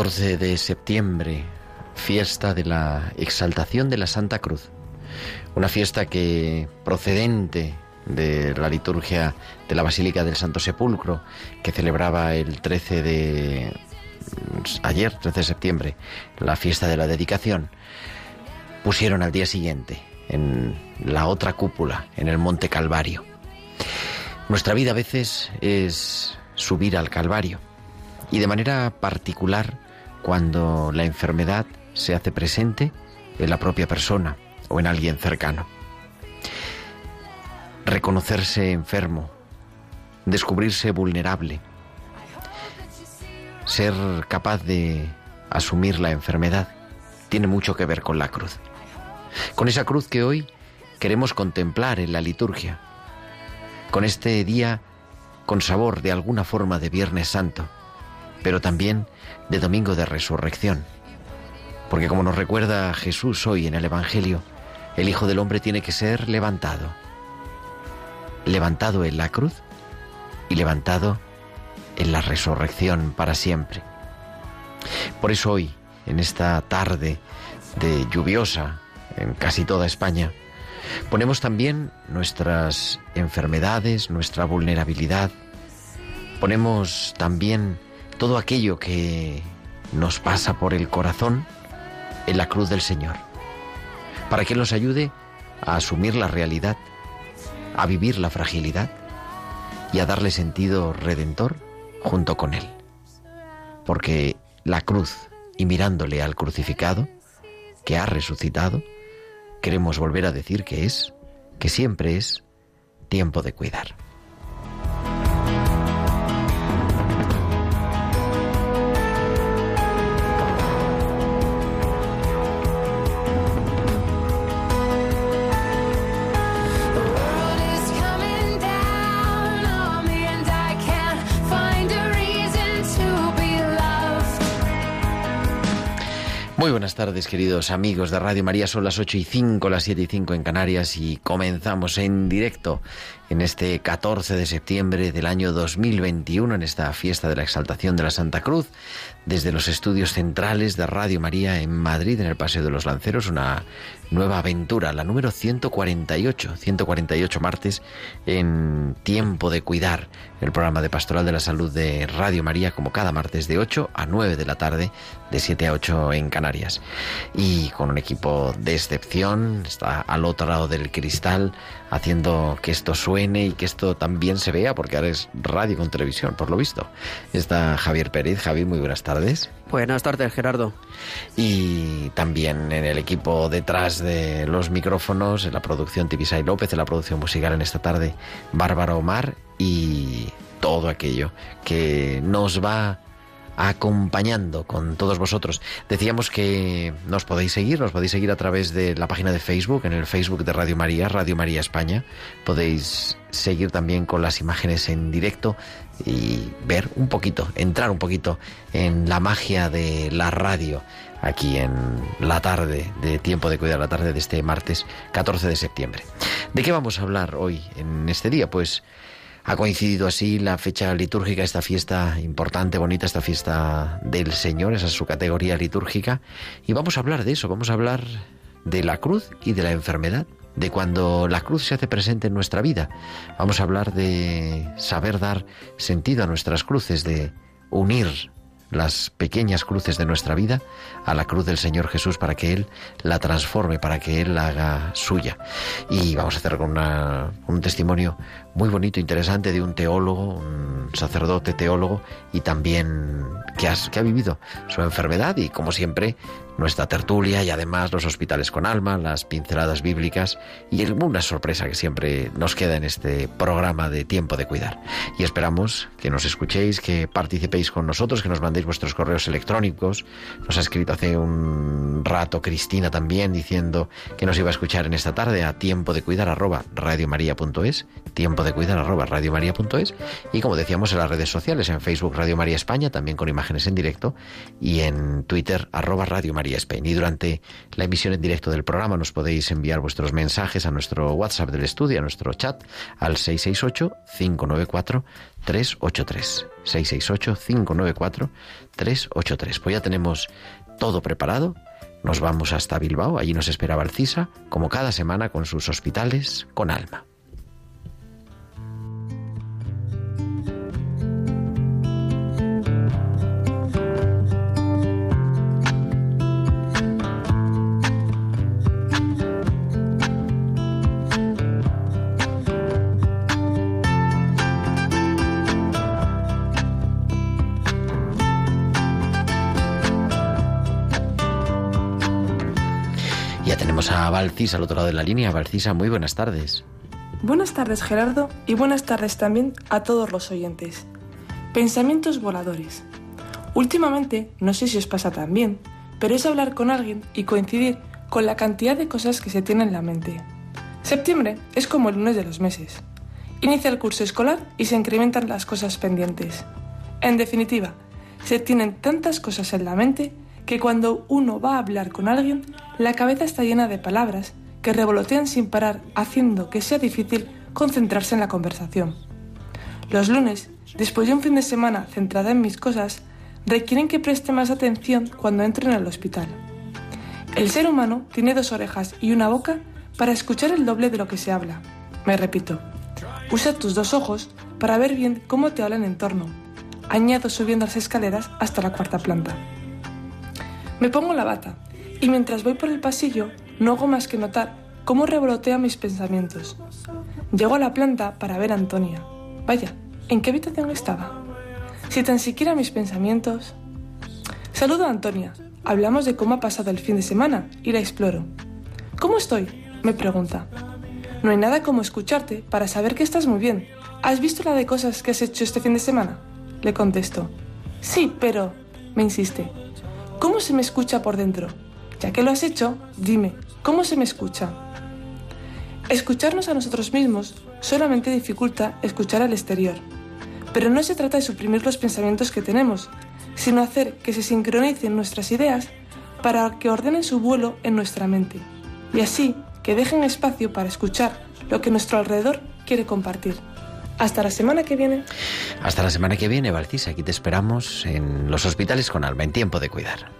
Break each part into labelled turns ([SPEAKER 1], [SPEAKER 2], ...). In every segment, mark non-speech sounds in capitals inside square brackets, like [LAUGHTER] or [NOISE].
[SPEAKER 1] 14 de septiembre, fiesta de la exaltación de la Santa Cruz. Una fiesta que procedente de la liturgia de la Basílica del Santo Sepulcro, que celebraba el 13 de ayer, 13 de septiembre, la fiesta de la dedicación, pusieron al día siguiente en la otra cúpula, en el Monte Calvario. Nuestra vida a veces es subir al Calvario y de manera particular cuando la enfermedad se hace presente en la propia persona o en alguien cercano. Reconocerse enfermo, descubrirse vulnerable, ser capaz de asumir la enfermedad, tiene mucho que ver con la cruz. Con esa cruz que hoy queremos contemplar en la liturgia, con este día con sabor de alguna forma de Viernes Santo, pero también de Domingo de Resurrección. Porque como nos recuerda Jesús hoy en el Evangelio, el Hijo del Hombre tiene que ser levantado. Levantado en la cruz y levantado en la resurrección para siempre. Por eso hoy, en esta tarde de lluviosa en casi toda España, ponemos también nuestras enfermedades, nuestra vulnerabilidad, ponemos también todo aquello que nos pasa por el corazón en la cruz del Señor, para que nos ayude a asumir la realidad, a vivir la fragilidad y a darle sentido redentor junto con Él. Porque la cruz, y mirándole al crucificado, que ha resucitado, queremos volver a decir que es, que siempre es, tiempo de cuidar. Tardes, queridos amigos de Radio María. Son las 8 y 5, las 7 y 5 en Canarias y comenzamos en directo en este 14 de septiembre del año 2021, en esta fiesta de la exaltación de la Santa Cruz, desde los estudios centrales de Radio María en Madrid, en el Paseo de los Lanceros, una nueva aventura, la número 148, 148 martes en Tiempo de Cuidar, el programa de Pastoral de la Salud de Radio María, como cada martes de 8 a 9 de la tarde, de 7 a 8 en Canarias. Y con un equipo de excepción, está al otro lado del cristal, haciendo que esto suene y que esto también se vea, porque ahora es radio con televisión, por lo visto. Está Javier Pérez. Javier, muy buenas tardes.
[SPEAKER 2] Buenas tardes, Gerardo.
[SPEAKER 1] Y también en el equipo detrás de los micrófonos, en la producción Tibisay López, en la producción musical en esta tarde, Bárbara Omar y todo aquello que nos va acompañando con todos vosotros. Decíamos que nos podéis seguir, nos podéis seguir a través de la página de Facebook, en el Facebook de Radio María, Radio María España. Podéis seguir también con las imágenes en directo y ver un poquito, entrar un poquito en la magia de la radio aquí en la tarde de Tiempo de Cuidar, la tarde de este martes 14 de septiembre. ¿De qué vamos a hablar hoy en este día? Pues Ha coincidido así la fecha litúrgica, esta fiesta importante, bonita, esta fiesta del Señor, esa es su categoría litúrgica. Y vamos a hablar de eso, vamos a hablar de la cruz y de la enfermedad, de cuando la cruz se hace presente en nuestra vida. Vamos a hablar de saber dar sentido a nuestras cruces, de unir las pequeñas cruces de nuestra vida a la cruz del Señor Jesús para que Él la transforme, para que Él la haga suya. Y vamos a hacer con un testimonio muy bonito, interesante de un teólogo, un sacerdote teólogo y también que, que ha vivido su enfermedad y como siempre nuestra tertulia y además los hospitales con alma, las pinceladas bíblicas y una sorpresa que siempre nos queda en este programa de Tiempo de Cuidar. Y esperamos que nos escuchéis, que participéis con nosotros, que nos mandéis vuestros correos electrónicos. Nos ha escrito hace un rato Cristina también diciendo que nos iba a escuchar en esta tarde a tiempo de cuidar arroba radiomaria.es, tiempo de cuidar arroba radiomaria.es y como decíamos en las redes sociales, en Facebook Radio María España, también con imágenes en directo y en Twitter arroba Radio María Spain. Y durante la emisión en directo del programa nos podéis enviar vuestros mensajes a nuestro WhatsApp del estudio, a nuestro chat, al 668-594-383. 668-594-383. Pues ya tenemos todo preparado. Nos vamos hasta Bilbao, allí nos espera Valcisa, como cada semana con sus hospitales con alma. A Valcis al otro lado de la línea. Valcisa, muy buenas tardes.
[SPEAKER 2] Buenas tardes Gerardo y buenas tardes también a todos los oyentes. Pensamientos voladores. Últimamente, no sé si os pasa también, pero es hablar con alguien y coincidir con la cantidad de cosas que se tienen en la mente. Septiembre es como el lunes de los meses. Inicia el curso escolar y se incrementan las cosas pendientes. En definitiva, se tienen tantas cosas en la mente que cuando uno va a hablar con alguien, la cabeza está llena de palabras que revolotean sin parar, haciendo que sea difícil concentrarse en la conversación. Los lunes, después de un fin de semana centrada en mis cosas, requieren que preste más atención cuando entro en el hospital. El ser humano tiene dos orejas y una boca para escuchar el doble de lo que se habla. Me repito, usa tus dos ojos para ver bien cómo te hablan en torno. Añado subiendo las escaleras hasta la cuarta planta. Me pongo la bata y mientras voy por el pasillo no hago más que notar cómo revolotea mis pensamientos. Llego a la planta para ver a Antonia. Vaya, ¿en qué habitación estaba? Si tan siquiera mis pensamientos... Saludo a Antonia. Hablamos de cómo ha pasado el fin de semana y la exploro. ¿Cómo estoy? me pregunta. No hay nada como escucharte para saber que estás muy bien. ¿Has visto la de cosas que has hecho este fin de semana? Le contesto. Sí, pero... me insiste. ¿Cómo se me escucha por dentro? Ya que lo has hecho, dime, ¿cómo se me escucha? Escucharnos a nosotros mismos solamente dificulta escuchar al exterior. Pero no se trata de suprimir los pensamientos que tenemos, sino hacer que se sincronicen nuestras ideas para que ordenen su vuelo en nuestra mente, y así que dejen espacio para escuchar lo que nuestro alrededor quiere compartir. Hasta la semana que viene.
[SPEAKER 1] Hasta la semana que viene, Valcis. Aquí te esperamos en los hospitales con alma, en tiempo de cuidar.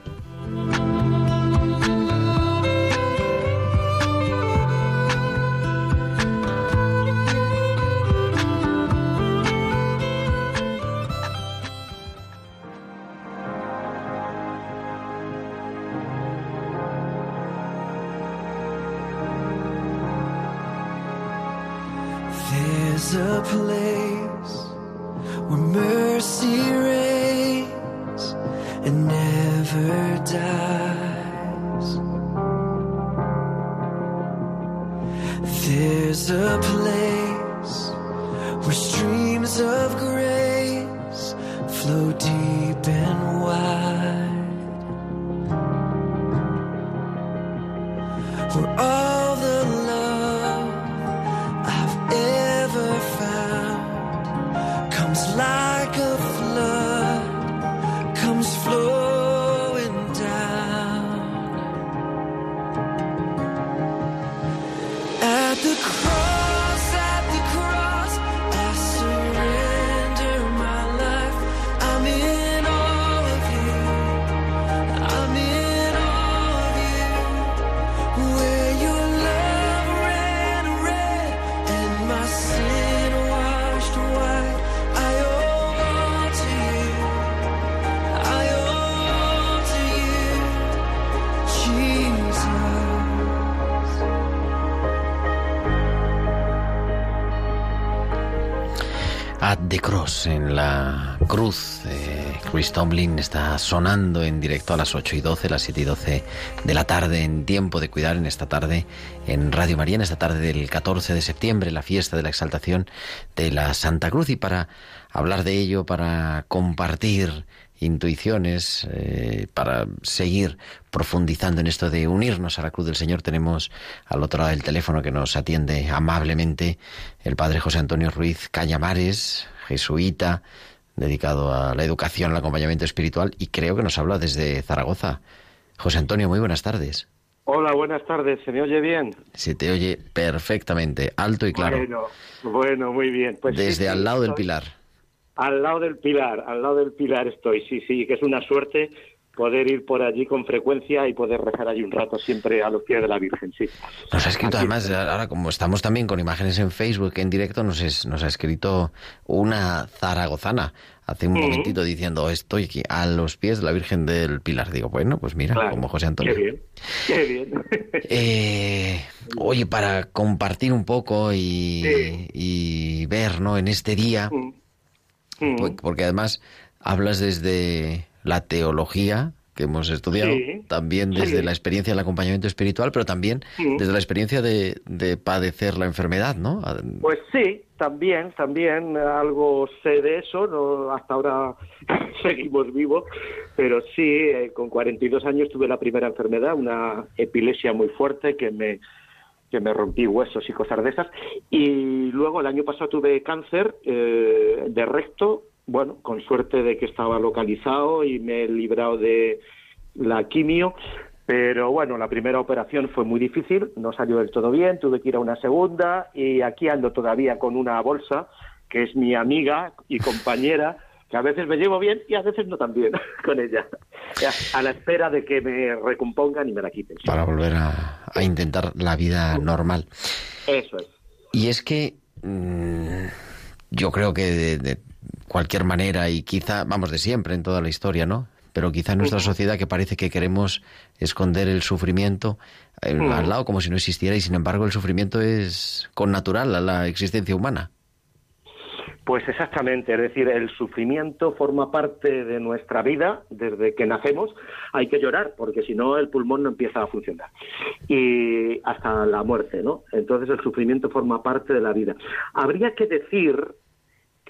[SPEAKER 3] The Cross
[SPEAKER 1] en la cruz. Eh, Chris Tomlin está sonando en directo a las 8 y 12, las 7 y 12 de la tarde, en tiempo de cuidar en esta tarde en Radio María, en esta tarde del 14 de septiembre, la fiesta de la exaltación de la Santa Cruz. Y para hablar de ello, para compartir intuiciones, eh, para seguir profundizando en esto de unirnos a la cruz del Señor, tenemos al otro lado del teléfono que nos atiende amablemente el Padre José Antonio Ruiz Cañamares, jesuita, dedicado a la educación, al acompañamiento espiritual, y creo que nos habla desde Zaragoza. José Antonio, muy buenas tardes.
[SPEAKER 3] Hola, buenas tardes. ¿Se me oye bien?
[SPEAKER 1] Se te oye perfectamente, alto y claro.
[SPEAKER 3] Bueno, bueno muy bien.
[SPEAKER 1] Pues desde al lado del pilar.
[SPEAKER 3] Al lado del pilar, al lado del pilar estoy, sí, sí, que es una suerte poder ir por allí con frecuencia y poder rezar allí un rato siempre a los pies de la Virgen, sí.
[SPEAKER 1] Nos ha escrito además, ahora como estamos también con imágenes en Facebook en directo, nos, nos ha escrito una zaragozana hace un momentito diciendo estoy aquí a los pies de la Virgen del Pilar. Digo, bueno, pues mira, como José Antonio.
[SPEAKER 3] Qué bien, qué bien. [LAUGHS]
[SPEAKER 1] Eh, oye, para compartir un poco y, y ver, ¿no? En este día, porque además hablas desde la teología que hemos estudiado, también desde la experiencia del acompañamiento espiritual, pero también desde la experiencia de, padecer la enfermedad, ¿no?
[SPEAKER 3] Pues sí, también, también algo sé de eso, no, hasta ahora [LAUGHS] seguimos vivos, pero sí, eh, con 42 años tuve la primera enfermedad, una epilepsia muy fuerte que me que me rompí huesos y cosas de esas. Y luego el año pasado tuve cáncer eh, de recto bueno, con suerte de que estaba localizado y me he librado de la quimio, pero bueno, la primera operación fue muy difícil, no salió del todo bien, tuve que ir a una segunda y aquí ando todavía con una bolsa que es mi amiga y compañera, que a veces me llevo bien y a veces no tan bien [LAUGHS] con ella, a la espera de que me recompongan y me la quiten.
[SPEAKER 1] Para volver a, intentar la vida normal.
[SPEAKER 3] Eso es.
[SPEAKER 1] Y es que mm, yo creo que de, cualquier manera y quizá, vamos, de siempre en toda la historia, ¿no? Pero quizá en nuestra sociedad que parece que queremos esconder el sufrimiento eh, al lado como si no existiera y sin embargo el sufrimiento es con natural a la existencia humana.
[SPEAKER 3] Pues exactamente, es decir, el sufrimiento forma parte de nuestra vida desde que nacemos. Hay que llorar porque si no el pulmón no empieza a funcionar y hasta la muerte, ¿no? Entonces el sufrimiento forma parte de la vida. Habría que decir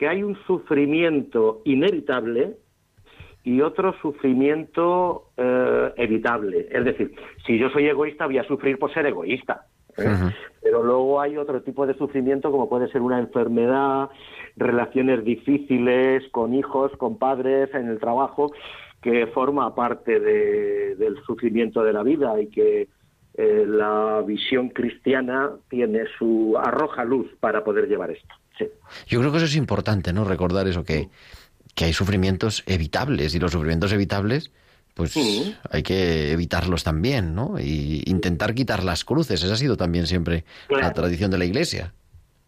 [SPEAKER 3] que hay un sufrimiento inevitable y otro sufrimiento eh, evitable. Es decir, si yo soy egoísta, voy a sufrir por ser egoísta. ¿eh? Pero luego hay otro tipo de sufrimiento, como puede ser una enfermedad, relaciones difíciles con hijos, con padres, en el trabajo, que forma parte del sufrimiento de la vida y que eh, la visión cristiana tiene su arroja luz para poder llevar esto.
[SPEAKER 1] Yo creo que eso es importante, ¿no? Recordar eso, que, que hay sufrimientos evitables y los sufrimientos evitables, pues hay que evitarlos también, ¿no? Y intentar quitar las cruces. Esa ha sido también siempre la tradición de la Iglesia.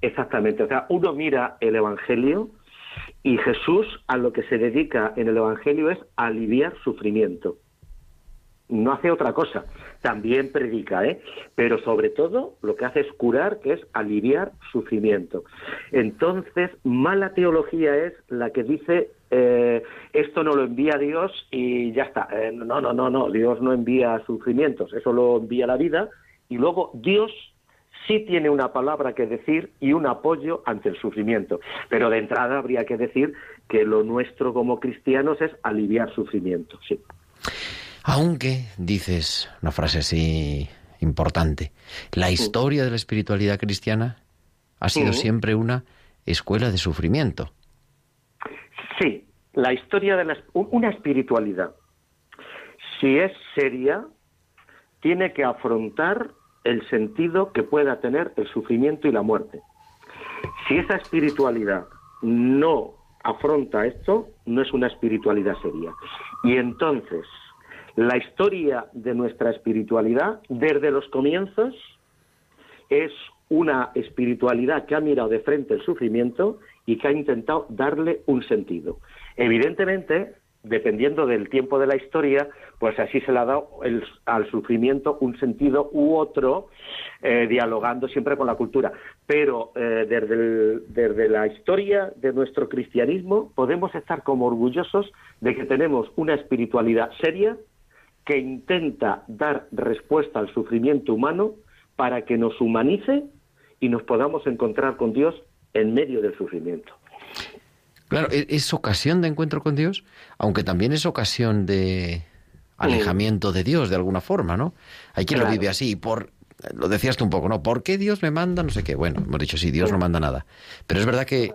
[SPEAKER 3] Exactamente. O sea, uno mira el Evangelio y Jesús a lo que se dedica en el Evangelio es aliviar sufrimiento. No hace otra cosa también predica, ¿eh? pero sobre todo lo que hace es curar, que es aliviar sufrimiento. Entonces, mala teología es la que dice eh, esto no lo envía Dios y ya está. Eh, no, no, no, no, Dios no envía sufrimientos, eso lo envía la vida y luego Dios sí tiene una palabra que decir y un apoyo ante el sufrimiento. Pero de entrada habría que decir que lo nuestro como cristianos es aliviar sufrimiento, sí.
[SPEAKER 1] Aunque, dices una frase así importante, la historia de la espiritualidad cristiana ha sido siempre una escuela de sufrimiento.
[SPEAKER 3] Sí, la historia de la, una espiritualidad, si es seria, tiene que afrontar el sentido que pueda tener el sufrimiento y la muerte. Si esa espiritualidad no afronta esto, no es una espiritualidad seria. Y entonces, la historia de nuestra espiritualidad desde los comienzos es una espiritualidad que ha mirado de frente el sufrimiento y que ha intentado darle un sentido. Evidentemente, dependiendo del tiempo de la historia, pues así se le ha dado al sufrimiento un sentido u otro, eh, dialogando siempre con la cultura. Pero eh, desde, desde la historia de nuestro cristianismo podemos estar como orgullosos de que tenemos una espiritualidad seria que intenta dar respuesta al sufrimiento humano para que nos humanice y nos podamos encontrar con Dios en medio del sufrimiento.
[SPEAKER 1] Claro, e- es ocasión de encuentro con Dios, aunque también es ocasión de alejamiento de Dios de alguna forma, ¿no? Hay quien lo vive así, por lo decías tú un poco, ¿no? ¿Por qué Dios me manda no sé qué? Bueno, hemos dicho sí, Dios no manda nada, pero es verdad que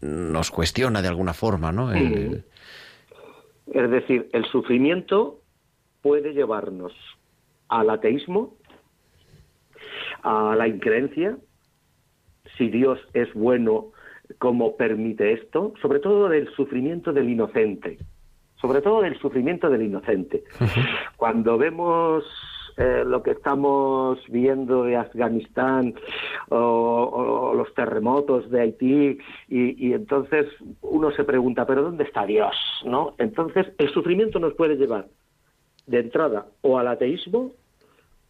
[SPEAKER 1] nos cuestiona de alguna forma, ¿no? El-
[SPEAKER 3] Es decir, el sufrimiento puede llevarnos al ateísmo, a la increencia, si Dios es bueno, ¿cómo permite esto? Sobre todo del sufrimiento del inocente, sobre todo del sufrimiento del inocente. Cuando vemos eh, lo que estamos viendo de Afganistán o, o los terremotos de Haití y, y entonces uno se pregunta, ¿pero dónde está Dios? ¿No? Entonces el sufrimiento nos puede llevar de entrada o al ateísmo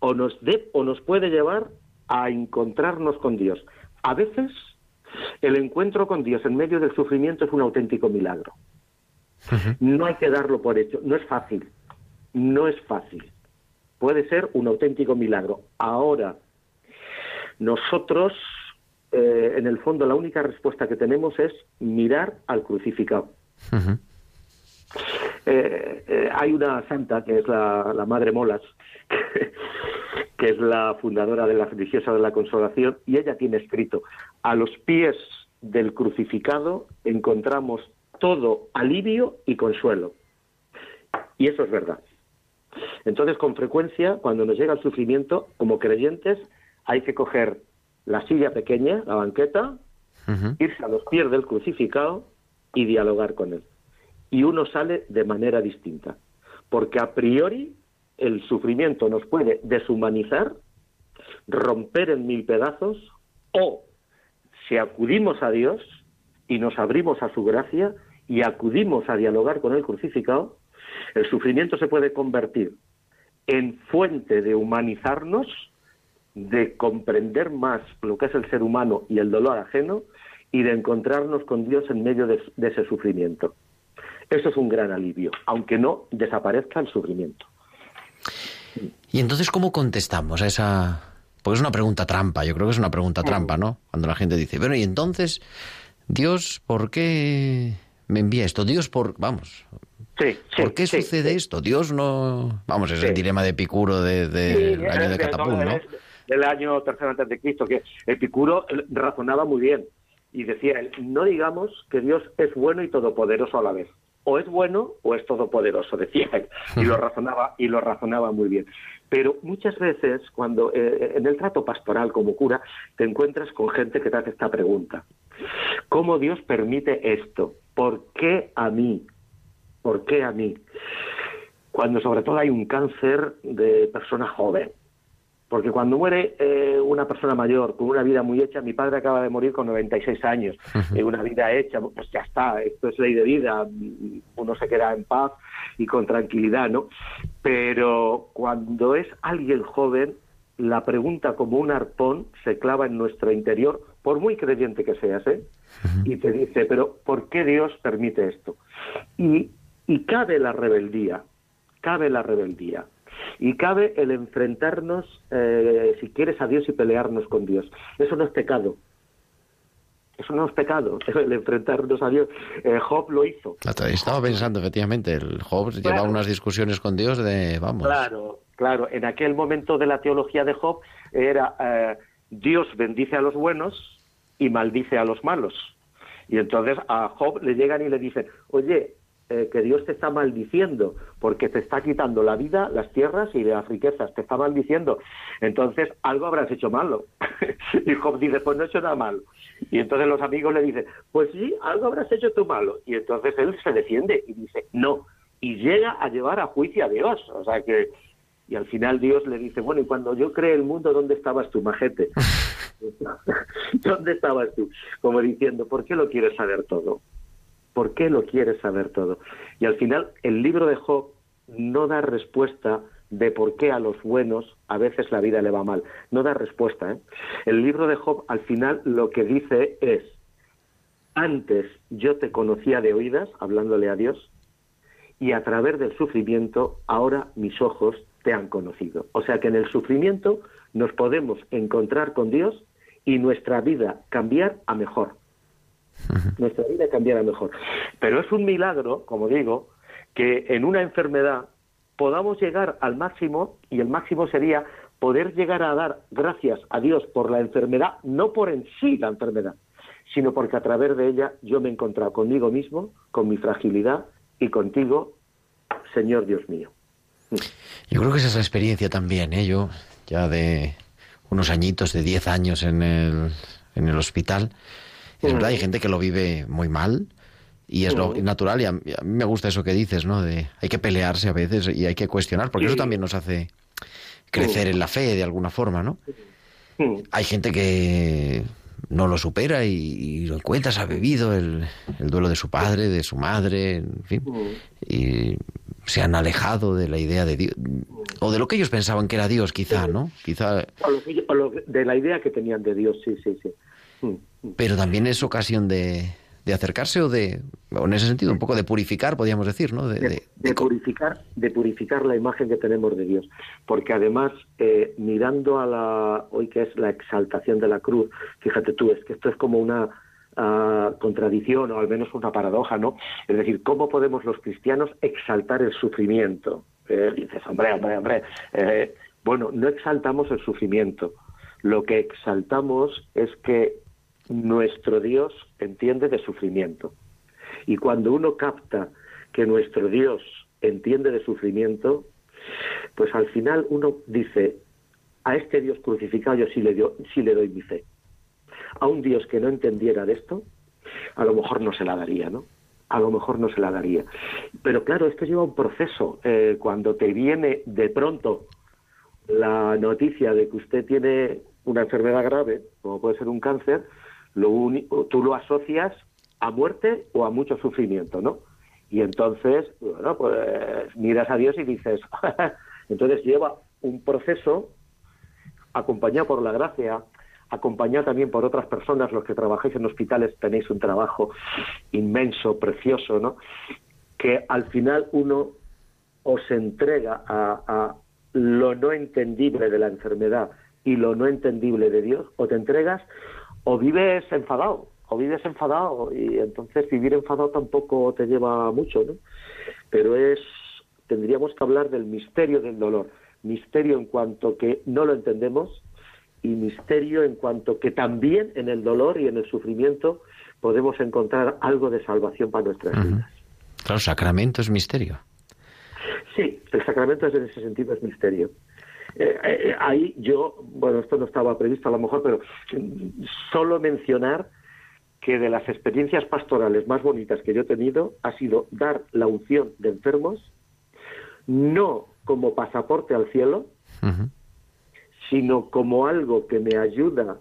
[SPEAKER 3] o nos, de- o nos puede llevar a encontrarnos con Dios. A veces el encuentro con Dios en medio del sufrimiento es un auténtico milagro. No hay que darlo por hecho. No es fácil. No es fácil. Puede ser un auténtico milagro. Ahora, nosotros, eh, en el fondo, la única respuesta que tenemos es mirar al crucificado.
[SPEAKER 1] Ujú.
[SPEAKER 3] Eh, eh, hay una santa que es la, la Madre Molas, [LAUGHS] que es la fundadora de la religiosa de la consolación, y ella tiene escrito, a los pies del crucificado encontramos todo alivio y consuelo. Y eso es verdad. Entonces, con frecuencia, cuando nos llega el sufrimiento, como creyentes, hay que coger la silla pequeña, la banqueta, irse a los pies del crucificado y dialogar con él. Y uno sale de manera distinta, porque a priori el sufrimiento nos puede deshumanizar, romper en mil pedazos, o si acudimos a Dios y nos abrimos a su gracia y acudimos a dialogar con el crucificado, el sufrimiento se puede convertir en fuente de humanizarnos, de comprender más lo que es el ser humano y el dolor ajeno y de encontrarnos con Dios en medio de, ese sufrimiento. Eso es un gran alivio, aunque no desaparezca el sufrimiento.
[SPEAKER 1] Y entonces, ¿cómo contestamos a esa...? Porque es una pregunta trampa, yo creo que es una pregunta trampa, ¿no? Cuando la gente dice, bueno, y entonces, Dios, ¿por qué me envía esto? Dios, por... Vamos,
[SPEAKER 3] Sí, sí,
[SPEAKER 1] ¿por qué
[SPEAKER 3] sí,
[SPEAKER 1] sucede esto? Dios no... Vamos, es el dilema de Epicuro de, de- del año de Catapum, ¿no?
[SPEAKER 3] Del año tercero antes de Cristo, que Epicuro razonaba muy bien y decía él, no digamos que Dios es bueno y todopoderoso a la vez. O es bueno o es todopoderoso, decía él, y lo [LAUGHS] razonaba y lo razonaba muy bien. Pero muchas veces cuando eh, en el trato pastoral como cura te encuentras con gente que te hace esta pregunta: ¿Cómo Dios permite esto? ¿Por qué a mí? ¿Por qué a mí? Cuando sobre todo hay un cáncer de persona joven. Porque cuando muere eh, una persona mayor con una vida muy hecha, mi padre acaba de morir con 96 años, eh, una vida hecha, pues ya está, esto es ley de vida, uno se queda en paz y con tranquilidad, ¿no? Pero cuando es alguien joven, la pregunta como un arpón se clava en nuestro interior, por muy creyente que seas, ¿eh? Y te dice, pero ¿por qué Dios permite esto? Y, y cabe la rebeldía, cabe la rebeldía. Y cabe el enfrentarnos, eh, si quieres, a Dios y pelearnos con Dios. Eso no es pecado. Eso no es pecado, [LAUGHS] el enfrentarnos a Dios. Eh, Job lo hizo.
[SPEAKER 1] Estaba pensando, efectivamente, el Job llevaba unas discusiones con Dios de, vamos...
[SPEAKER 3] Claro, claro. En aquel momento de la teología de Job era eh, Dios bendice a los buenos y maldice a los malos. Y entonces a Job le llegan y le dicen, oye, eh, que Dios te está maldiciendo porque te está quitando la vida, las tierras y las riquezas, te está maldiciendo. Entonces algo habrás hecho malo. [LAUGHS] y Job dice, pues no he hecho nada malo. Y entonces los amigos le dicen, pues sí, algo habrás hecho tú malo. Y entonces él se defiende y dice, no. Y llega a llevar a juicio a Dios. O sea que, y al final Dios le dice, bueno, y cuando yo creé el mundo, ¿dónde estabas tú, majete? [LAUGHS] [LAUGHS] ¿Dónde estabas tú? Como diciendo, ¿por qué lo quieres saber todo? ¿Por qué lo quieres saber todo? Y al final, el libro de Job no da respuesta de por qué a los buenos a veces la vida le va mal. No da respuesta. ¿eh? El libro de Job al final lo que dice es, antes yo te conocía de oídas, hablándole a Dios, y a través del sufrimiento ahora mis ojos te han conocido. O sea que en el sufrimiento nos podemos encontrar con Dios y nuestra vida cambiar a mejor. Nuestra vida cambiar a mejor. Pero es un milagro, como digo, que en una enfermedad podamos llegar al máximo y el máximo sería poder llegar a dar gracias a Dios por la enfermedad, no por en sí la enfermedad, sino porque a través de ella yo me he encontrado conmigo mismo, con mi fragilidad y contigo, Señor Dios mío.
[SPEAKER 1] Yo creo que esa es la experiencia también, ¿eh? Yo ya de unos añitos, de 10 años en el, en el hospital, es verdad, hay gente que lo vive muy mal, y es lo natural, y a, mí me gusta eso que dices, ¿no? De hay que pelearse a veces y hay que cuestionar, porque eso también nos hace crecer en la fe de alguna forma, ¿no? Hay gente que no lo supera y, lo encuentra, se ha bebido el, duelo de su padre, de su madre, en fin, y se han alejado de la idea de Dios, o de lo que ellos pensaban que era Dios, quizá, ¿no? Quizá...
[SPEAKER 3] O, de la idea que tenían de Dios, sí, sí, sí.
[SPEAKER 1] Pero también es ocasión de, de acercarse o de, en ese sentido, un poco de purificar, podríamos decir, ¿no?
[SPEAKER 3] De, purificar, de purificar la imagen que tenemos de Dios, porque además eh, mirando a la hoy que es la exaltación de la cruz, fíjate tú, es que esto es como una ah, contradicción o al menos una paradoja, ¿no? Es decir, cómo podemos los cristianos exaltar el sufrimiento. Eh, dices, hombre, hombre, hombre. Eh, bueno, no exaltamos el sufrimiento. Lo que exaltamos es que nuestro Dios entiende de sufrimiento. Y cuando uno capta que nuestro Dios entiende de sufrimiento, pues al final uno dice, a este Dios crucificado yo sí le, sí le doy mi fe. A un Dios que no entendiera de esto, a lo mejor no se la daría, ¿no? A lo mejor no se la daría. Pero claro, esto lleva un proceso. Eh, cuando te viene de pronto la noticia de que usted tiene una enfermedad grave, como puede ser un cáncer, lo único, tú lo asocias a muerte o a mucho sufrimiento, ¿no? Y entonces, bueno, pues miras a Dios y dices, [LAUGHS] entonces lleva un proceso acompañado por la gracia, acompañado también por otras personas, los que trabajáis en hospitales tenéis un trabajo inmenso, precioso, ¿no? Que al final uno os entrega a, a lo no entendible de la enfermedad y lo no entendible de Dios, o te entregas o vives enfadado, o vives enfadado, y entonces vivir enfadado tampoco te lleva mucho, ¿no? Pero es, tendríamos que hablar del misterio del dolor, misterio en cuanto que no lo entendemos y misterio en cuanto que también en el dolor y en el sufrimiento podemos encontrar algo de salvación para nuestras vidas.
[SPEAKER 1] Claro, sacramento es misterio.
[SPEAKER 3] Sí, el sacramento en ese sentido es misterio. Eh, eh, ahí yo, bueno, esto no estaba previsto a lo mejor, pero solo mencionar que de las experiencias pastorales más bonitas que yo he tenido ha sido dar la unción de enfermos, no como pasaporte al cielo, sino como algo que me ayuda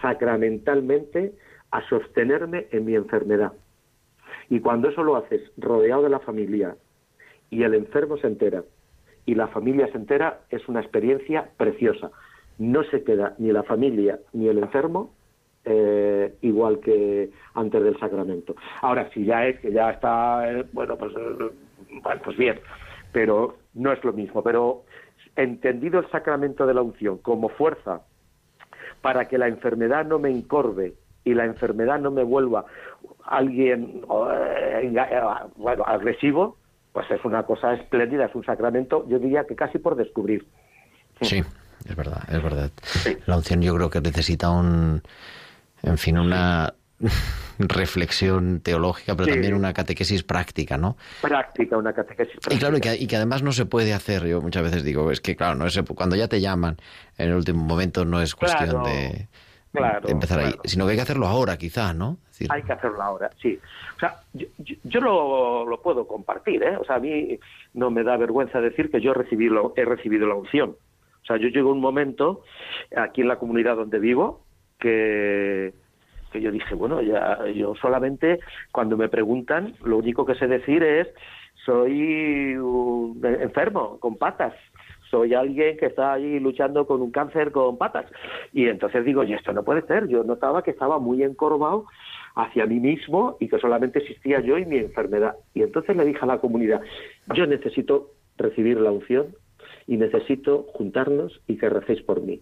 [SPEAKER 3] sacramentalmente a sostenerme en mi enfermedad. Y cuando eso lo haces rodeado de la familia y el enfermo se entera y la familia se entera, es una experiencia preciosa. No se queda ni la familia ni el enfermo eh, igual que antes del sacramento. Ahora, si ya es que ya está, eh, bueno, pues, eh, pues bien, pero no es lo mismo. Pero entendido el sacramento de la unción como fuerza para que la enfermedad no me encorve y la enfermedad no me vuelva alguien bueno, agresivo, pues es una cosa espléndida, es un sacramento, yo diría que casi por descubrir.
[SPEAKER 1] Sí, es verdad, es verdad. La unción yo creo que necesita un, en fin, una [LAUGHS] reflexión teológica, pero también una catequesis práctica, ¿no?
[SPEAKER 3] Práctica, una catequesis práctica.
[SPEAKER 1] Y claro, y que, además no se puede hacer, yo muchas veces digo, es que claro, no es, cuando ya te llaman en el último momento no es cuestión de, empezar ahí, sino que hay que hacerlo ahora quizá, ¿no?
[SPEAKER 3] Hay que hacerlo ahora, sí. O sea, yo, lo, puedo compartir, ¿eh? O sea, a mí no me da vergüenza decir que yo recibí lo, he recibido la unción. O sea, yo llego un momento aquí en la comunidad donde vivo que, que yo dije, bueno, ya yo solamente cuando me preguntan, lo único que sé decir es soy un enfermo con patas, soy alguien que está ahí luchando con un cáncer con patas. Y entonces digo, y esto no puede ser. Yo notaba que estaba muy encorvado hacia mí mismo y que solamente existía yo y mi enfermedad. Y entonces le dije a la comunidad, yo necesito recibir la unción y necesito juntarnos y que recéis por mí.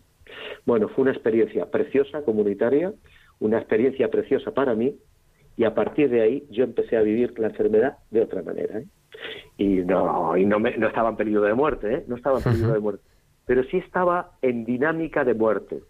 [SPEAKER 3] Bueno, fue una experiencia preciosa comunitaria, una experiencia preciosa para mí y a partir de ahí yo empecé a vivir la enfermedad de otra manera. ¿eh? Y no, y no, me, no estaba en peligro de muerte, ¿eh? no estaba en peligro de muerte, pero sí estaba en dinámica de muerte.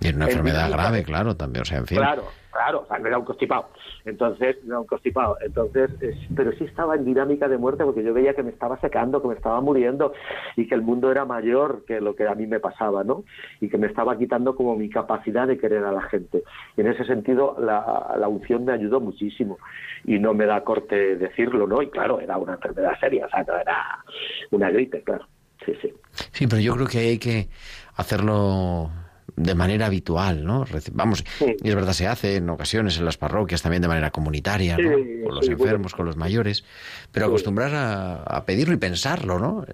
[SPEAKER 1] Y en una enfermedad grave, claro, también, o sea, en fin.
[SPEAKER 3] Claro, claro, o sea, no era un constipado. Entonces, no era un constipado. Entonces, pero sí estaba en dinámica de muerte porque yo veía que me estaba secando, que me estaba muriendo y que el mundo era mayor que lo que a mí me pasaba, ¿no? Y que me estaba quitando como mi capacidad de querer a la gente. Y en ese sentido, la, la unción me ayudó muchísimo. Y no me da corte decirlo, ¿no? Y claro, era una enfermedad seria, o sea, no era una gripe, claro. Sí, sí.
[SPEAKER 1] Sí, pero yo creo que hay que hacerlo de manera habitual, ¿no? Vamos, y es verdad, se hace en ocasiones en las parroquias también de manera comunitaria, ¿no? con los enfermos, con los mayores, pero acostumbrar a, pedirlo y pensarlo, ¿no?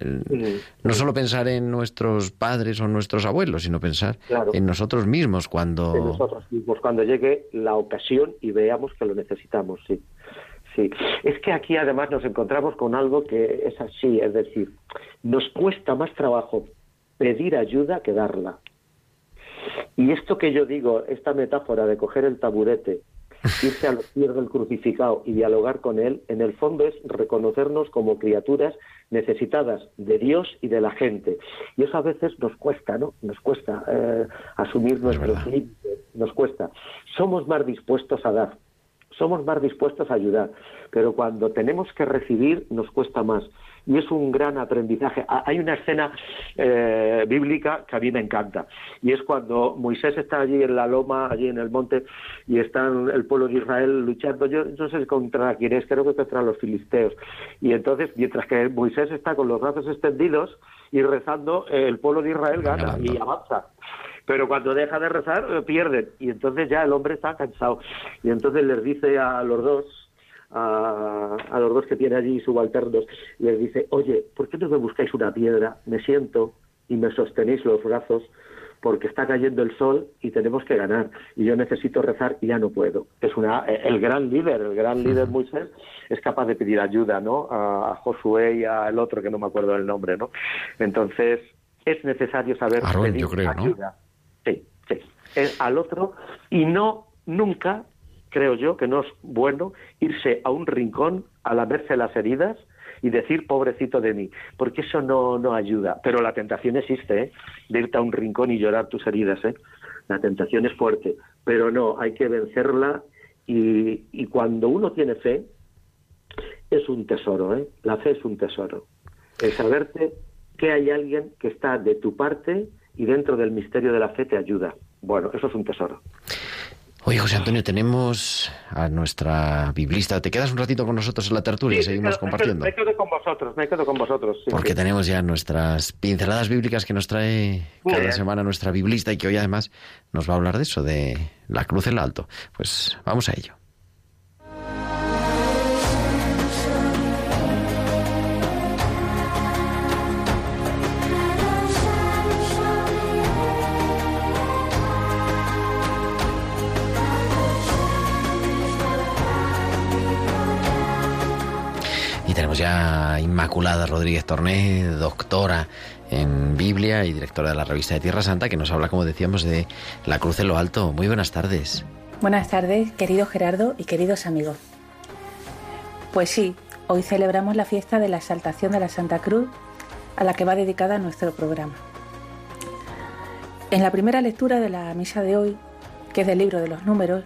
[SPEAKER 1] no solo pensar en nuestros padres o nuestros abuelos, sino pensar en nosotros mismos cuando...
[SPEAKER 3] En nosotros mismos, cuando llegue la ocasión y veamos que lo necesitamos, sí. Sí, es que aquí además nos encontramos con algo que es así, es decir, nos cuesta más trabajo pedir ayuda que darla. Y esto que yo digo, esta metáfora de coger el taburete, [LAUGHS] irse a los pies del crucificado y dialogar con él, en el fondo es reconocernos como criaturas necesitadas de Dios y de la gente. Y eso a veces nos cuesta, ¿no? Nos cuesta eh, asumir nuestros límites, nos cuesta. Somos más dispuestos a dar, somos más dispuestos a ayudar, pero cuando tenemos que recibir nos cuesta más y es un gran aprendizaje. Hay una escena eh, bíblica que a mí me encanta y es cuando Moisés está allí en la loma, allí en el monte y está el pueblo de Israel luchando, yo no sé contra quién es, creo que contra los filisteos. Y entonces, mientras que Moisés está con los brazos extendidos y rezando, el pueblo de Israel gana y avanza. Pero cuando deja de rezar eh, pierden. Y entonces ya el hombre está cansado. Y entonces les dice a los dos a, los dos que tiene allí subalternos, y les dice, oye, ¿por qué no me buscáis una piedra? Me siento y me sostenéis los brazos porque está cayendo el sol y tenemos que ganar y yo necesito rezar y ya no puedo. Es una el gran líder, el gran líder Moisés es capaz de pedir ayuda, ¿no? A, Josué y al otro que no me acuerdo del nombre, ¿no? Entonces es necesario saber pedir ayuda. Sí, sí, al otro y no nunca creo yo que no es bueno irse a un rincón a lamerse las heridas y decir pobrecito de mí, porque eso no, no ayuda. Pero la tentación existe, ¿eh? de irte a un rincón y llorar tus heridas. ¿eh? La tentación es fuerte, pero no, hay que vencerla y, y cuando uno tiene fe, es un tesoro, ¿eh? la fe es un tesoro. El saberte que hay alguien que está de tu parte y dentro del misterio de la fe te ayuda. Bueno, eso es un tesoro.
[SPEAKER 1] Oye, José Antonio, tenemos a nuestra biblista. ¿Te quedas un ratito con nosotros en la tertulia y seguimos compartiendo?
[SPEAKER 3] Me quedo, con vosotros, me quedo con vosotros.
[SPEAKER 1] Porque tenemos ya nuestras pinceladas bíblicas que nos trae cada semana nuestra biblista y que hoy además nos va a hablar de eso, de la cruz en alto. Pues vamos a ello. Ya Inmaculada Rodríguez Torné, doctora en Biblia y directora de la revista de Tierra Santa, que nos habla, como decíamos, de la cruz en lo alto. Muy buenas tardes.
[SPEAKER 4] Buenas tardes, querido Gerardo y queridos amigos. Pues sí, hoy celebramos la fiesta de la exaltación de la Santa Cruz, a la que va dedicada nuestro programa. En la primera lectura de la misa de hoy, que es del libro de los números,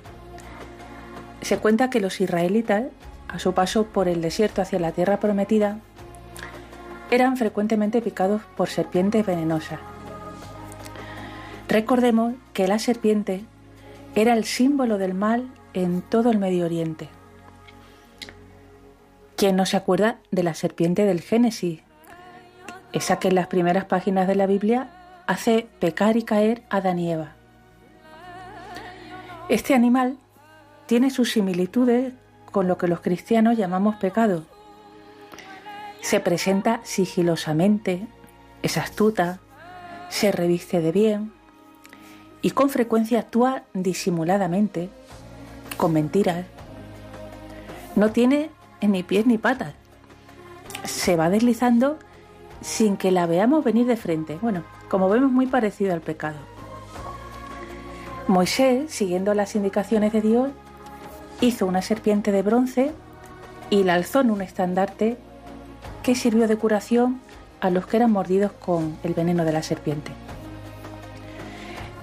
[SPEAKER 4] se cuenta que los israelitas a su paso por el desierto hacia la tierra prometida, eran frecuentemente picados por serpientes venenosas. Recordemos que la serpiente era el símbolo del mal en todo el Medio Oriente. ¿Quién no se acuerda de la serpiente del Génesis? Esa que en las primeras páginas de la Biblia hace pecar y caer a Adán y Eva. Este animal tiene sus similitudes con lo que los cristianos llamamos pecado. Se presenta sigilosamente, es astuta, se reviste de bien y con frecuencia actúa disimuladamente, con mentiras. No tiene ni pies ni patas. Se va deslizando sin que la veamos venir de frente. Bueno, como vemos muy parecido al pecado. Moisés, siguiendo las indicaciones de Dios, hizo una serpiente de bronce y la alzó en un estandarte que sirvió de curación a los que eran mordidos con el veneno de la serpiente.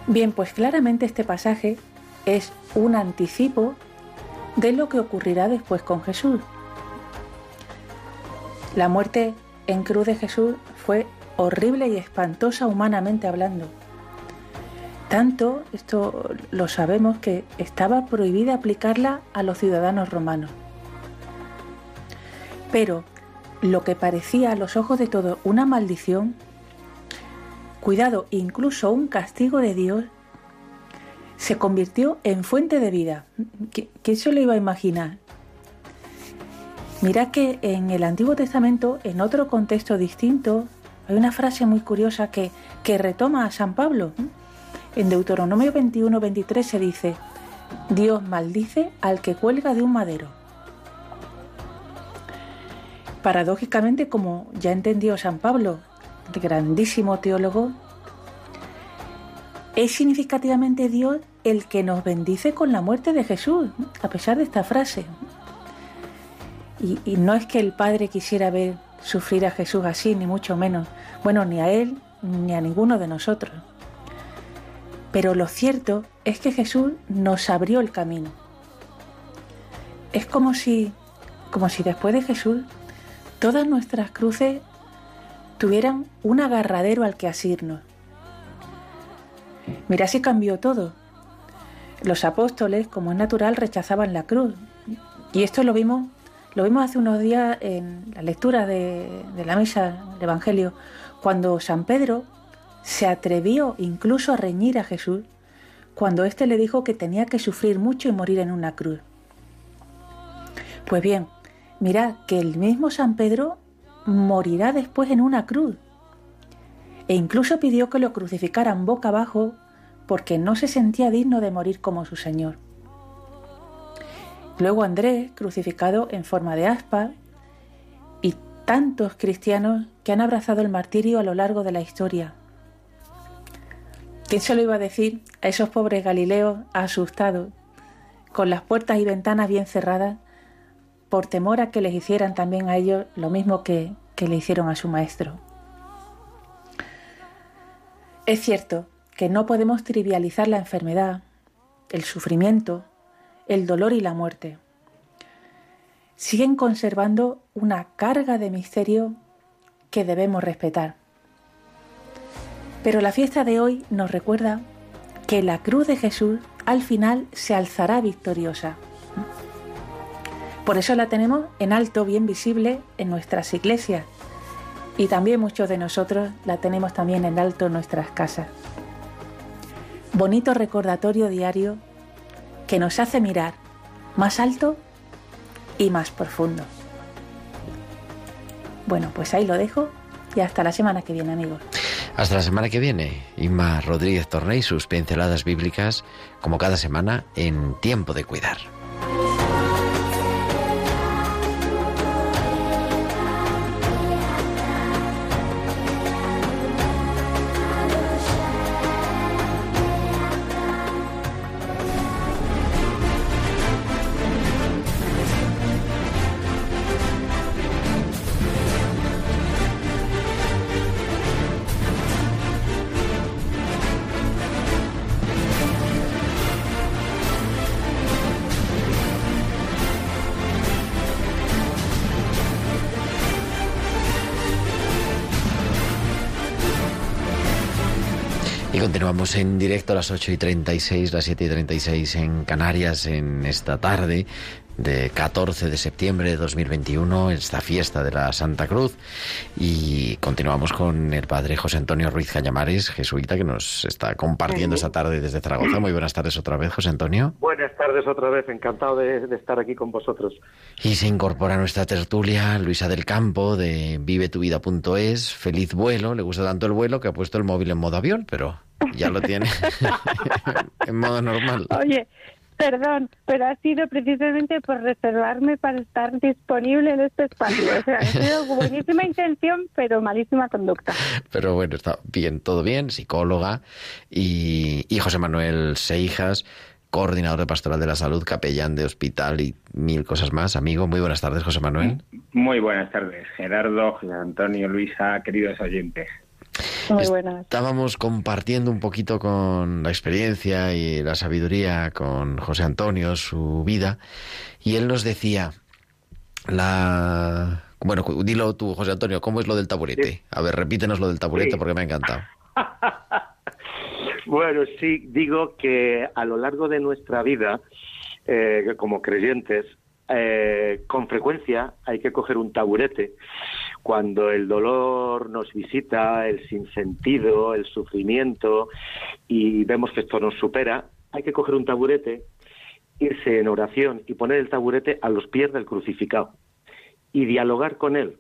[SPEAKER 4] Bien, pues claramente este pasaje es un anticipo de lo que ocurrirá después con Jesús. La muerte en cruz de Jesús fue horrible y espantosa humanamente hablando. Tanto, esto lo sabemos, que estaba prohibida aplicarla a los ciudadanos romanos. Pero lo que parecía a los ojos de todos una maldición, cuidado, incluso un castigo de Dios, se convirtió en fuente de vida. ¿Qué, se lo iba a imaginar? Mira que en el Antiguo Testamento, en otro contexto distinto, hay una frase muy curiosa que, que retoma a San Pablo. En Deuteronomio 21-23 se dice, Dios maldice al que cuelga de un madero. Paradójicamente, como ya entendió San Pablo, grandísimo teólogo, es significativamente Dios el que nos bendice con la muerte de Jesús, a pesar de esta frase. Y, y, no es que el Padre quisiera ver sufrir a Jesús así, ni mucho menos. Bueno, ni a Él, ni a ninguno de nosotros. Pero lo cierto es que Jesús nos abrió el camino. Es como si, como si después de Jesús todas nuestras cruces tuvieran un agarradero al que asirnos. Mira si cambió todo. Los apóstoles, como es natural, rechazaban la cruz. Y esto lo vimos, lo vimos hace unos días en la lectura de, de la misa del Evangelio, cuando San Pedro se atrevió incluso a reñir a Jesús cuando éste le dijo que tenía que sufrir mucho y morir en una cruz. Pues bien, mirad que el mismo San Pedro morirá después en una cruz. E incluso pidió que lo crucificaran boca abajo porque no se sentía digno de morir como su Señor. Luego Andrés, crucificado en forma de aspa, y tantos cristianos que han abrazado el martirio a lo largo de la historia, ¿Quién se lo iba a decir a esos pobres Galileos asustados, con las puertas y ventanas bien cerradas, por temor a que les hicieran también a ellos lo mismo que, que le hicieron a su maestro? Es cierto que no podemos trivializar la enfermedad, el sufrimiento, el dolor y la muerte. Siguen conservando una carga de misterio que debemos respetar. Pero la fiesta de hoy nos recuerda que la cruz de Jesús al final se alzará victoriosa. Por eso la tenemos en alto, bien visible en nuestras iglesias. Y también muchos de nosotros la tenemos también en alto en nuestras casas. Bonito recordatorio diario que nos hace mirar más alto y más profundo. Bueno, pues ahí lo dejo y hasta la semana que viene amigos.
[SPEAKER 1] Hasta la semana que viene, Inma Rodríguez Torney, sus pinceladas bíblicas, como cada semana, en Tiempo de Cuidar. Continuamos en directo a las 8 y 36, las 7 y 36 en Canarias en esta tarde de 14 de septiembre de 2021, esta fiesta de la Santa Cruz. Y continuamos con el padre José Antonio Ruiz Cañamares, jesuita, que nos está compartiendo esta tarde desde Zaragoza. Muy buenas tardes otra vez, José Antonio.
[SPEAKER 3] Buenas tardes otra vez, encantado de, de estar aquí con vosotros.
[SPEAKER 1] Y se incorpora a nuestra tertulia Luisa del Campo de vivetuvida.es. Feliz vuelo, le gusta tanto el vuelo que ha puesto el móvil en modo avión, pero ya lo tiene [LAUGHS] en modo normal.
[SPEAKER 5] Oye, perdón, pero ha sido precisamente por reservarme para estar disponible en este espacio. O sea, ha sido buenísima intención, pero malísima conducta.
[SPEAKER 1] Pero bueno, está bien, todo bien, psicóloga. Y, y José Manuel Seijas, coordinador de Pastoral de la Salud, capellán de hospital y mil cosas más. Amigo, muy buenas tardes, José Manuel.
[SPEAKER 6] Muy buenas tardes, Gerardo, José Antonio, Luisa, queridos oyentes.
[SPEAKER 5] Muy buenas.
[SPEAKER 1] Estábamos compartiendo un poquito con la experiencia y la sabiduría con José Antonio, su vida, y él nos decía, la... Bueno, dilo tú, José Antonio, ¿cómo es lo del taburete? A ver, repítenos lo del taburete
[SPEAKER 3] Sí.
[SPEAKER 1] porque me ha encantado. [LAUGHS]
[SPEAKER 3] Bueno, sí, digo que a lo largo de nuestra vida, eh, como creyentes, eh, con frecuencia hay que coger un taburete cuando el dolor nos visita, el sinsentido, el sufrimiento, y vemos que esto nos supera, hay que coger un taburete, irse en oración y poner el taburete a los pies del crucificado y dialogar con él,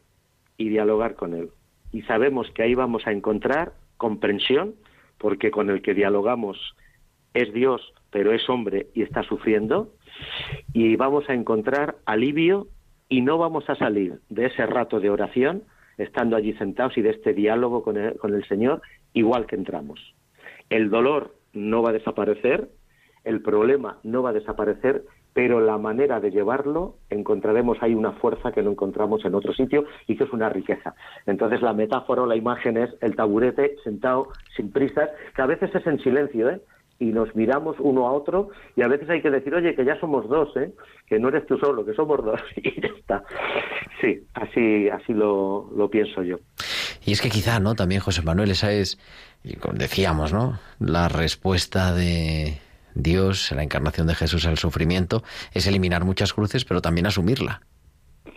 [SPEAKER 3] y dialogar con él. Y sabemos que ahí vamos a encontrar comprensión, porque con el que dialogamos es Dios, pero es hombre y está sufriendo, y vamos a encontrar alivio y no vamos a salir de ese rato de oración estando allí sentados y de este diálogo con el, con el Señor igual que entramos. El dolor no va a desaparecer, el problema no va a desaparecer, pero la manera de llevarlo encontraremos ahí una fuerza que no encontramos en otro sitio y que es una riqueza. Entonces la metáfora o la imagen es el taburete sentado sin prisas, que a veces es en silencio, ¿eh? Y nos miramos uno a otro y a veces hay que decir, oye, que ya somos dos, ¿eh? que no eres tú solo, que somos dos [LAUGHS] y ya está. Sí, así, así lo, lo pienso yo.
[SPEAKER 1] Y es que quizá, ¿no? También, José Manuel, esa es, como decíamos, ¿no? La respuesta de Dios, la encarnación de Jesús al sufrimiento, es eliminar muchas cruces, pero también asumirla.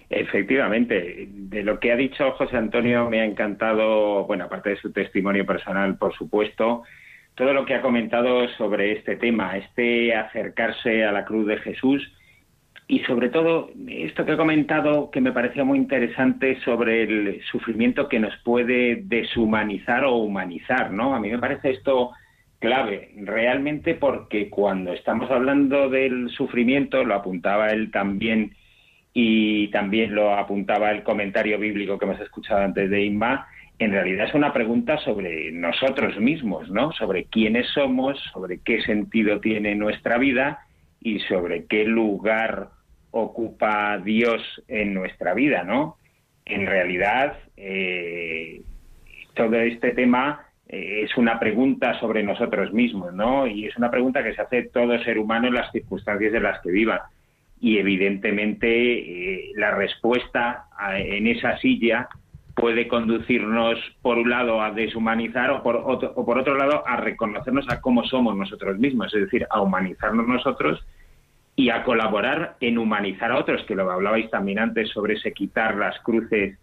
[SPEAKER 6] Efectivamente, de lo que ha dicho José Antonio me ha encantado, bueno, aparte de su testimonio personal, por supuesto, todo lo que ha comentado sobre este tema, este acercarse a la cruz de Jesús y sobre todo esto que ha comentado que me parecía muy interesante sobre el sufrimiento que nos puede deshumanizar o humanizar, ¿no? A mí me parece esto clave, realmente porque cuando estamos hablando del sufrimiento, lo apuntaba él también y también lo apuntaba el comentario bíblico que hemos escuchado antes de Inma, en realidad es una pregunta sobre nosotros mismos, ¿no? Sobre quiénes somos, sobre qué sentido tiene nuestra vida y sobre qué lugar ocupa Dios en nuestra vida, ¿no? En realidad, eh, todo este tema eh, es una pregunta sobre nosotros mismos, ¿no? Y es una pregunta que se hace todo ser humano en las circunstancias en las que viva. Y evidentemente eh, la respuesta en esa silla puede conducirnos, por un lado, a deshumanizar o por, otro, o por otro lado, a reconocernos a cómo somos nosotros mismos, es decir, a humanizarnos nosotros y a colaborar en humanizar a otros, que lo hablabais también antes sobre ese quitar las cruces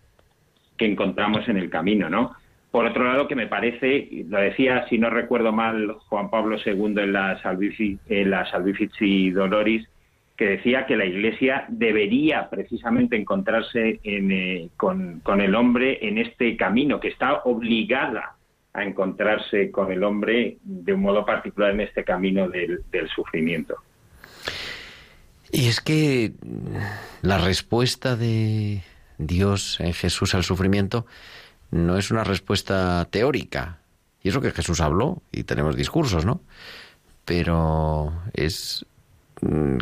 [SPEAKER 6] que encontramos en el camino, ¿no? Por otro lado, que me parece, lo decía, si no recuerdo mal, Juan Pablo II en la Salvifici, en la Salvifici Doloris, que decía que la Iglesia debería precisamente encontrarse en, eh, con, el hombre en este camino, que está obligada a encontrarse con el hombre de un modo particular en este camino del, sufrimiento.
[SPEAKER 1] Y es que la respuesta de Dios en Jesús al sufrimiento no es una respuesta teórica. Y eso que Jesús habló, y tenemos discursos, ¿no? Pero es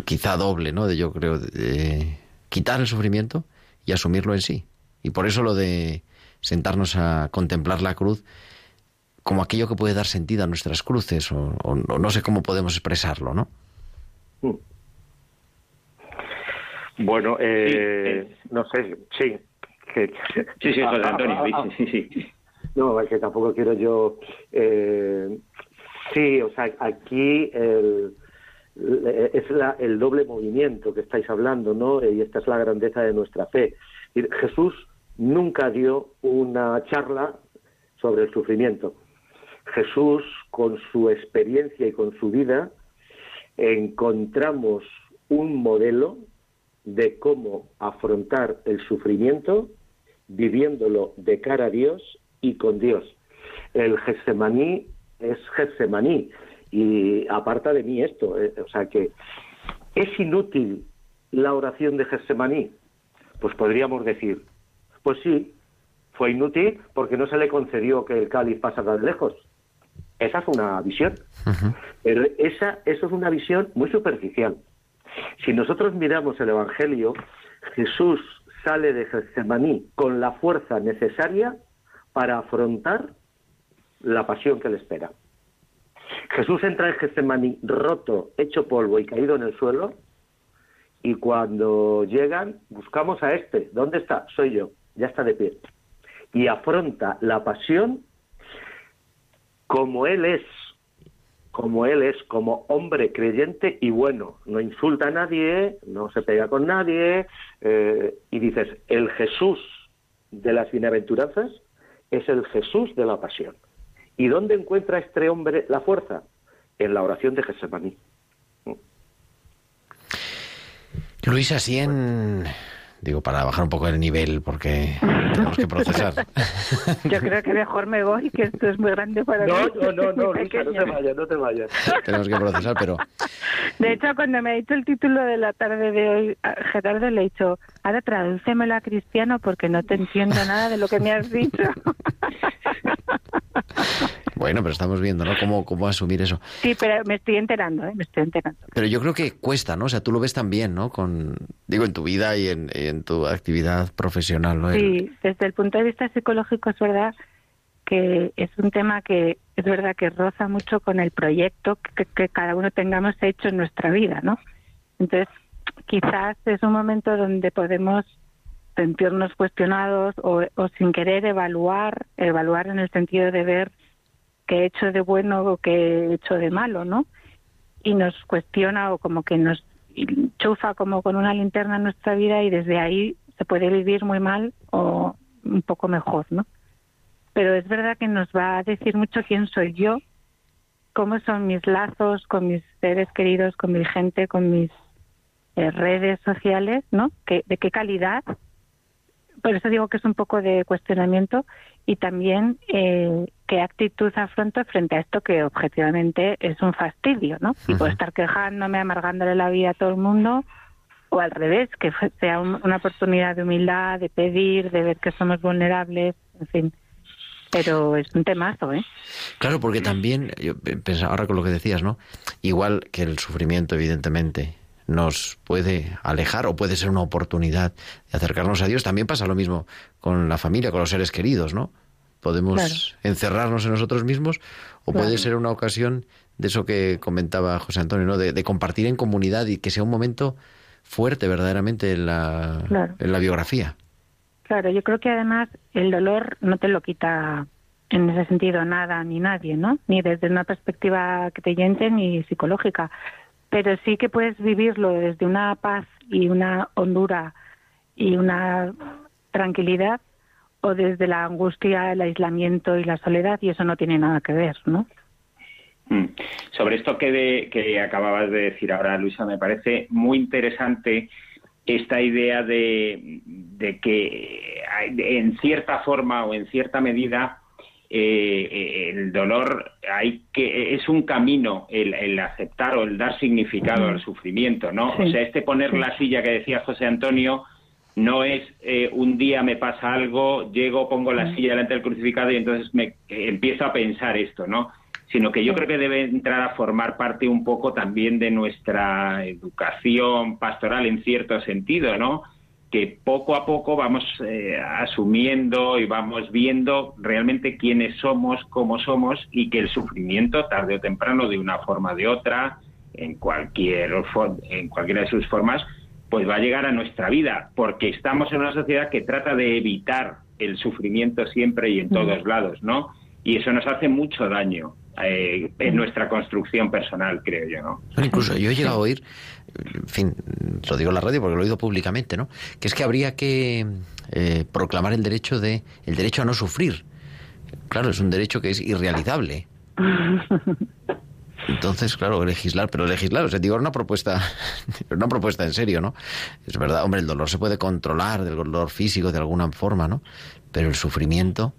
[SPEAKER 1] quizá doble, ¿no? De yo creo, de quitar el sufrimiento y asumirlo en sí. Y por eso lo de sentarnos a contemplar la cruz como aquello que puede dar sentido a nuestras cruces, o, o, o no sé cómo podemos expresarlo, ¿no?
[SPEAKER 3] Bueno, eh, sí, no sé, sí.
[SPEAKER 6] Que, sí, sí, José Antonio, sí, sí.
[SPEAKER 3] No, es que tampoco quiero yo... Eh, sí, o sea, aquí el eh, es la, el doble movimiento que estáis hablando, ¿no? Y esta es la grandeza de nuestra fe. Jesús nunca dio una charla sobre el sufrimiento. Jesús, con su experiencia y con su vida, encontramos un modelo de cómo afrontar el sufrimiento viviéndolo de cara a Dios y con Dios. El Getsemaní es Getsemaní y aparta de mí esto, eh, o sea que es inútil la oración de Getsemaní. Pues podríamos decir, pues sí, fue inútil porque no se le concedió que el cáliz pasara de lejos. Esa es una visión. Pero esa, eso es una visión muy superficial. Si nosotros miramos el Evangelio, Jesús sale de Getsemaní con la fuerza necesaria para afrontar la pasión que le espera. Jesús entra en Getsemaní roto, hecho polvo y caído en el suelo, y cuando llegan, buscamos a este. ¿Dónde está? Soy yo. Ya está de pie. Y afronta la pasión como Él es, como Él es, como hombre creyente y bueno. No insulta a nadie, no se pega con nadie. Eh, y dices, el Jesús de las bienaventuranzas es el Jesús de la pasión. ¿Y dónde encuentra este hombre la fuerza? En la oración de Getsemaní.
[SPEAKER 1] Luis, así en, digo, para bajar un poco el nivel, porque tenemos que procesar. [LAUGHS]
[SPEAKER 5] Yo creo que mejor me voy, que esto es muy grande para
[SPEAKER 3] no,
[SPEAKER 5] mí.
[SPEAKER 3] No, no, no, Luisa, no te vayas, no te vayas.
[SPEAKER 1] tenemos que procesar, pero...
[SPEAKER 5] De hecho, cuando me ha dicho el título de la tarde de hoy, Gerardo le he dicho, ahora tradúcemelo a cristiano porque no te entiendo nada de lo que me has dicho. [LAUGHS]
[SPEAKER 1] Bueno, pero estamos viendo, ¿no? Cómo, cómo asumir eso.
[SPEAKER 5] Sí, pero me estoy enterando, ¿eh? Me estoy enterando.
[SPEAKER 1] Pero yo creo que cuesta, ¿no? O sea, tú lo ves también, ¿no? Con, digo, en tu vida y en, en tu actividad profesional, ¿no?
[SPEAKER 5] Sí, desde el punto de vista psicológico es verdad que es un tema que es verdad que roza mucho con el proyecto que, que cada uno tengamos hecho en nuestra vida, ¿no? Entonces, quizás es un momento donde podemos sentirnos cuestionados o, o sin querer evaluar, evaluar en el sentido de ver qué he hecho de bueno o qué he hecho de malo, ¿no? Y nos cuestiona o como que nos chufa como con una linterna en nuestra vida y desde ahí se puede vivir muy mal o un poco mejor, ¿no? Pero es verdad que nos va a decir mucho quién soy yo, cómo son mis lazos con mis seres queridos, con mi gente, con mis eh, redes sociales, ¿no? Que, de qué calidad. Por eso digo que es un poco de cuestionamiento y también eh, qué actitud afronto frente a esto que objetivamente es un fastidio, ¿no? Y puedo estar quejándome, amargándole la vida a todo el mundo, o al revés, que sea una oportunidad de humildad, de pedir, de ver que somos vulnerables, en fin. Pero es un temazo, ¿eh?
[SPEAKER 1] Claro, porque también, yo pensaba ahora con lo que decías, ¿no? Igual que el sufrimiento, evidentemente, nos puede alejar o puede ser una oportunidad de acercarnos a Dios. También pasa lo mismo con la familia, con los seres queridos, ¿no? Podemos encerrarnos en nosotros mismos o puede ser una ocasión de eso que comentaba José Antonio, ¿no? De, compartir en comunidad y que sea un momento fuerte verdaderamente en la, en la biografía.
[SPEAKER 5] Claro, yo creo que además el dolor no te lo quita en ese sentido nada ni nadie, ¿no? Ni desde una perspectiva creyente ni psicológica. Pero sí que puedes vivirlo desde una paz y una hondura y una tranquilidad o desde la angustia, el aislamiento y la soledad, y eso no tiene nada que ver, ¿no?
[SPEAKER 6] Mm. Sobre esto que, de, que acababas de decir ahora, Luisa, me parece muy interesante esta idea de, de que en cierta forma o en cierta medida eh, el dolor hay que es un camino el, el, aceptar o el dar significado al sufrimiento, ¿no? O sea, este poner la silla que decía José Antonio no es eh, un día me pasa algo, llego, pongo la silla delante del crucificado y entonces me empiezo a pensar esto, ¿no? Sino que yo creo que debe entrar a formar parte un poco también de nuestra educación pastoral en cierto sentido, ¿no? Que poco a poco vamos eh, asumiendo y vamos viendo realmente quiénes somos, cómo somos y que el sufrimiento tarde o temprano de una forma o de otra, en cualquier en cualquiera de sus formas, pues va a llegar a nuestra vida, porque estamos en una sociedad que trata de evitar el sufrimiento siempre y en todos lados, ¿no? Y eso nos hace mucho daño eh, en nuestra construcción personal, creo yo, ¿no?
[SPEAKER 1] incluso yo he llegado a oír, en fin, lo digo en la radio porque lo he oído públicamente, ¿no? Que es que habría que eh, proclamar el derecho de el derecho a no sufrir. Claro, es un derecho que es irrealizable. [LAUGHS] Entonces, claro, legislar, pero legislar, o sea, digo, una propuesta, [LAUGHS] una propuesta en serio, ¿no? Es verdad, hombre, el dolor se puede controlar, del dolor físico de alguna forma, ¿no? Pero el sufrimiento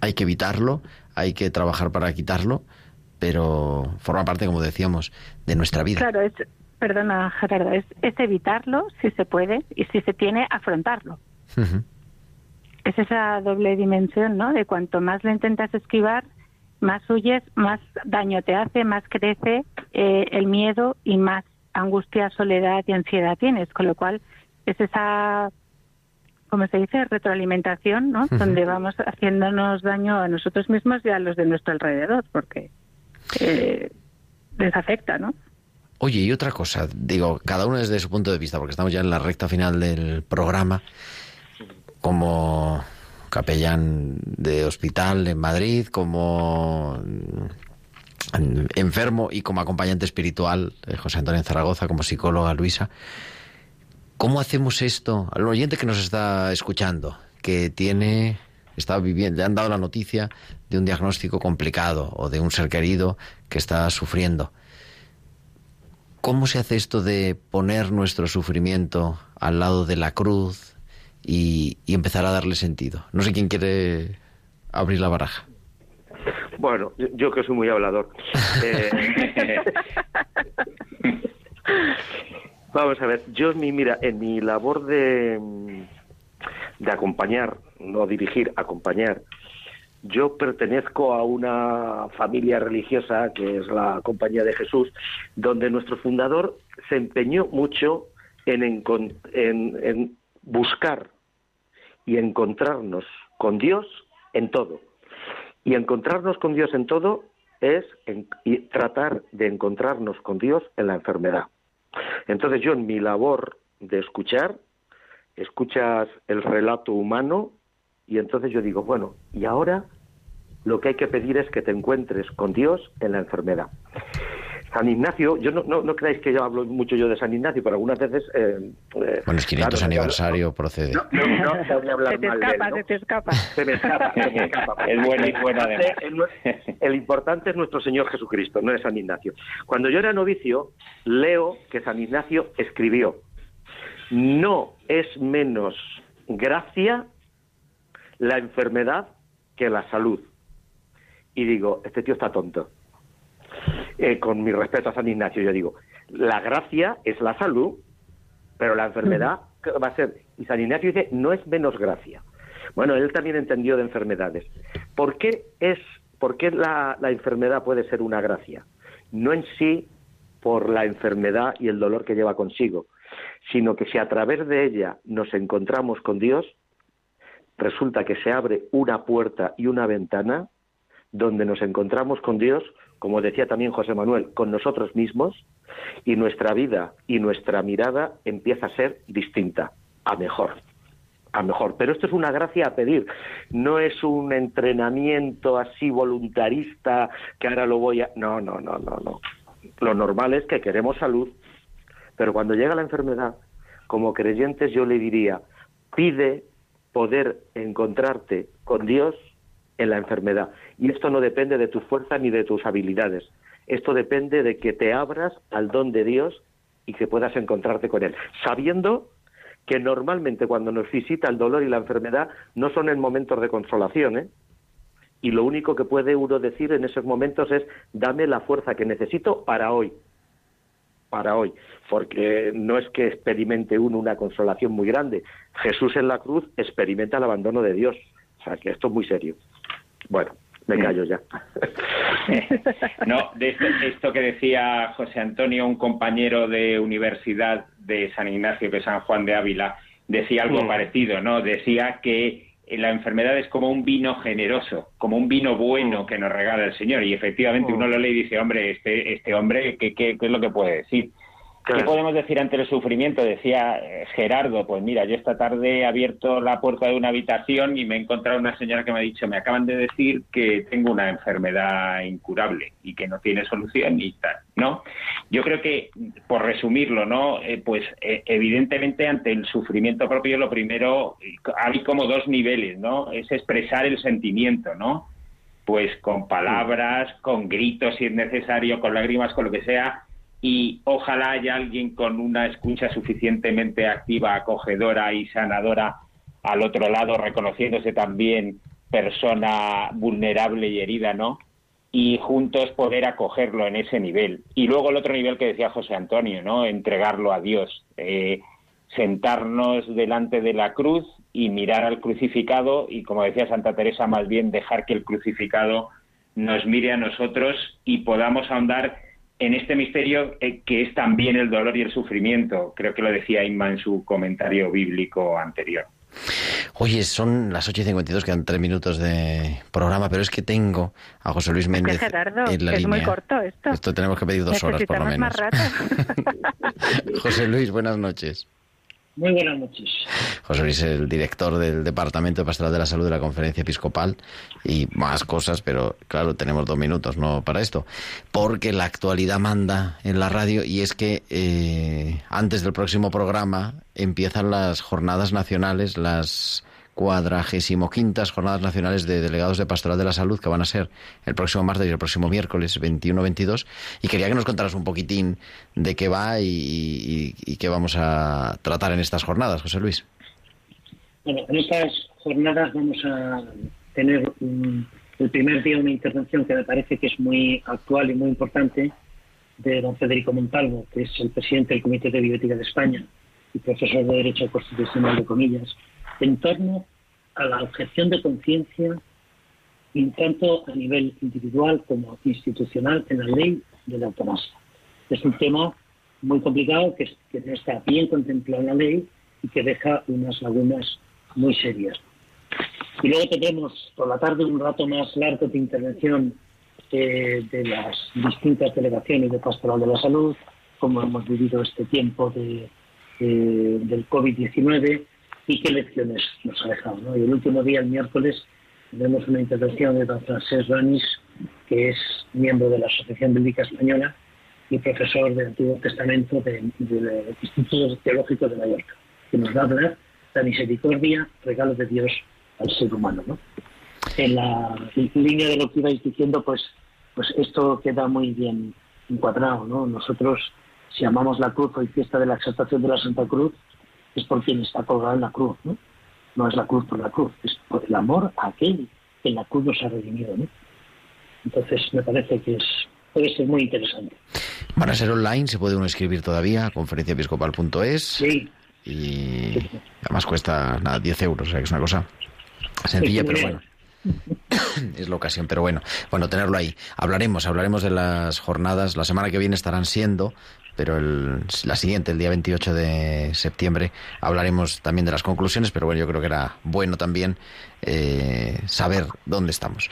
[SPEAKER 1] hay que evitarlo, hay que trabajar para quitarlo, pero forma parte, como decíamos, de nuestra vida.
[SPEAKER 4] Claro, es, perdona, Gerardo, es, evitarlo si se puede y si se tiene, afrontarlo. Es esa doble dimensión, ¿no? De cuanto más lo intentas esquivar, más huyes, más daño te hace, más crece eh, el miedo y más angustia, soledad y ansiedad tienes. Con lo cual, es esa, como se dice, retroalimentación, ¿no? Donde vamos haciéndonos daño a nosotros mismos y a los de nuestro alrededor, porque eh, les afecta, ¿no?
[SPEAKER 1] Oye, y otra cosa, digo, cada uno desde su punto de vista, porque estamos ya en la recta final del programa, como capellán de hospital en Madrid, como enfermo y como acompañante espiritual, eh, José Antonio Zaragoza, como psicóloga Luisa. ¿Cómo hacemos esto al oyente que nos está escuchando, que tiene, está viviendo, le han dado la noticia de un diagnóstico complicado o de un ser querido que está sufriendo? ¿Cómo se hace esto de poner nuestro sufrimiento al lado de la cruz, y, empezar a darle sentido. No sé quién quiere abrir la baraja.
[SPEAKER 3] Bueno, yo que soy muy hablador. Eh, [LAUGHS] vamos a ver, yo mi mira, en mi labor de, de acompañar, no dirigir, acompañar, yo pertenezco a una familia religiosa que es la Compañía de Jesús, donde nuestro fundador se empeñó mucho en, buscar y encontrarnos con Dios en todo. Y encontrarnos con Dios en todo es y tratar de encontrarnos con Dios en la enfermedad. Entonces yo en mi labor de escuchar, escuchas el relato humano y entonces yo digo, bueno, y ahora lo que hay que pedir es que te encuentres con Dios en la enfermedad. San Ignacio, yo no, no, creáis que yo hablo mucho yo de San Ignacio, pero algunas veces... Eh,
[SPEAKER 1] eh bueno, es 500 aniversario procede.
[SPEAKER 3] No, no, no, voy a hablar
[SPEAKER 4] se te escapa, se te escapa.
[SPEAKER 3] Se me escapa, se me escapa. [LAUGHS]
[SPEAKER 6] es bueno y bueno además.
[SPEAKER 3] El, el importante es nuestro Señor Jesucristo, no es San Ignacio. Cuando yo era novicio, leo que San Ignacio escribió, no es menos gracia la enfermedad que la salud. Y digo, este tío está tonto. Eh, con mi respeto a San Ignacio, yo digo, la gracia es la salud, pero la enfermedad va a ser, y San Ignacio dice, no es menos gracia. Bueno, él también entendió de enfermedades. ¿Por qué, es, por qué la, la enfermedad puede ser una gracia? No en sí por la enfermedad y el dolor que lleva consigo, sino que si a través de ella nos encontramos con Dios, resulta que se abre una puerta y una ventana donde nos encontramos con Dios como decía también José Manuel, con nosotros mismos y nuestra vida y nuestra mirada empieza a ser distinta, a mejor, a mejor. Pero esto es una gracia a pedir, no es un entrenamiento así voluntarista que ahora lo voy a... No, no, no, no, no. Lo normal es que queremos salud, pero cuando llega la enfermedad, como creyentes yo le diría, pide poder encontrarte con Dios en la enfermedad. Y esto no depende de tu fuerza ni de tus habilidades. Esto depende de que te abras al don de Dios y que puedas encontrarte con Él, sabiendo que normalmente cuando nos visita el dolor y la enfermedad no son en momentos de consolación, ¿eh? Y lo único que puede uno decir en esos momentos es, dame la fuerza que necesito para hoy, para hoy, porque no es que experimente uno una consolación muy grande. Jesús en la cruz experimenta el abandono de Dios, o sea que esto es muy serio. Bueno, me mm. callo ya. [LAUGHS]
[SPEAKER 6] no, de esto, que decía José Antonio, un compañero de universidad de San Ignacio, de San Juan de Ávila, decía algo mm. parecido, ¿no? Decía que la enfermedad es como un vino generoso, como un vino bueno mm. que nos regala el Señor. Y efectivamente uno lo lee y dice, hombre, este, este hombre, ¿qué, qué, qué es lo que puede decir? ¿Qué podemos decir ante el sufrimiento? Decía eh, Gerardo, pues mira, yo esta tarde he abierto la puerta de una habitación y me he encontrado una señora que me ha dicho, me acaban de decir que tengo una enfermedad incurable y que no tiene solución y tal, ¿no? Yo creo que, por resumirlo, ¿no? Eh, pues eh, evidentemente ante el sufrimiento propio lo primero, hay como dos niveles, ¿no? Es expresar el sentimiento, ¿no? Pues con palabras, con gritos si es necesario, con lágrimas, con lo que sea, y ojalá haya alguien con una escucha suficientemente activa, acogedora y sanadora al otro lado, reconociéndose también persona vulnerable y herida, ¿no? Y juntos poder acogerlo en ese nivel. Y luego el otro nivel que decía José Antonio, ¿no? Entregarlo a Dios. Eh, sentarnos delante de la cruz y mirar al crucificado y, como decía Santa Teresa, más bien dejar que el crucificado nos mire a nosotros y podamos ahondar en este misterio eh, que es también el dolor y el sufrimiento. Creo que lo decía Inma en su comentario bíblico anterior.
[SPEAKER 1] Oye, son las 8 y 52, quedan tres minutos de programa, pero es que tengo a José Luis Méndez
[SPEAKER 5] es Gerardo,
[SPEAKER 1] en la
[SPEAKER 5] es
[SPEAKER 1] línea.
[SPEAKER 5] muy corto esto.
[SPEAKER 1] Esto tenemos que pedir dos horas por lo menos.
[SPEAKER 5] más rato. [LAUGHS]
[SPEAKER 1] José Luis, buenas noches.
[SPEAKER 7] Muy buenas noches.
[SPEAKER 1] José Luis es el director del Departamento de Pastoral de la Salud de la Conferencia Episcopal y más cosas, pero claro, tenemos dos minutos no para esto, porque la actualidad manda en la radio y es que eh, antes del próximo programa empiezan las jornadas nacionales, las cuadragésimo quintas jornadas nacionales de delegados de Pastoral de la Salud que van a ser el próximo martes y el próximo miércoles 21-22 y quería que nos contaras un poquitín de qué va y, qué vamos a tratar en estas jornadas, José Luis.
[SPEAKER 7] Bueno, en estas jornadas vamos a tener un- el primer día una intervención que me parece que es muy actual y muy importante de don Federico Montalvo, que es el presidente del Comité de Bioética de España y profesor de Derecho Constitucional de comillas, en torno a la objeción de conciencia, tanto a nivel individual como institucional, en la ley de la eutanasia. Es un tema muy complicado que, que está bien contemplado en la ley y que deja unas lagunas muy serias. Y luego tendremos por la tarde un rato más largo de intervención eh, de las distintas delegaciones de Pastoral de la Salud, como hemos vivido este tiempo de, eh, del COVID-19 y qué lecciones nos ha dejado. ¿no? Y el último día, el miércoles, tenemos una intervención de don Francesc Ranis, que es miembro de la Asociación Bíblica Española y profesor del Antiguo Testamento del de, Instituto Teológico de Mallorca, que nos va a hablar la misericordia, regalo de Dios al ser humano. ¿no? En la línea de lo que ibais diciendo, pues, pues esto queda muy bien encuadrado. ¿no? Nosotros, si amamos la cruz hoy fiesta de la exaltación de la Santa Cruz, es por quien está colgado en la cruz. ¿no? no es la cruz por la cruz, es por el amor a aquel que en la cruz nos ha redimido. ¿no? Entonces me parece que es, puede ser muy interesante.
[SPEAKER 1] Van a ser online, se puede uno inscribir todavía, conferenciaepiscopal.es.
[SPEAKER 7] Sí.
[SPEAKER 1] Y además cuesta nada, 10 euros, o sea que es una cosa sencilla,
[SPEAKER 7] Sí,
[SPEAKER 1] pero bueno. [COUGHS] Es la ocasión, pero bueno, bueno, tenerlo ahí. Hablaremos, hablaremos de las jornadas. La semana que viene estarán siendo, pero el, la siguiente, el día 28 de septiembre, hablaremos también de las conclusiones, pero bueno, yo creo que era bueno también eh, saber dónde estamos.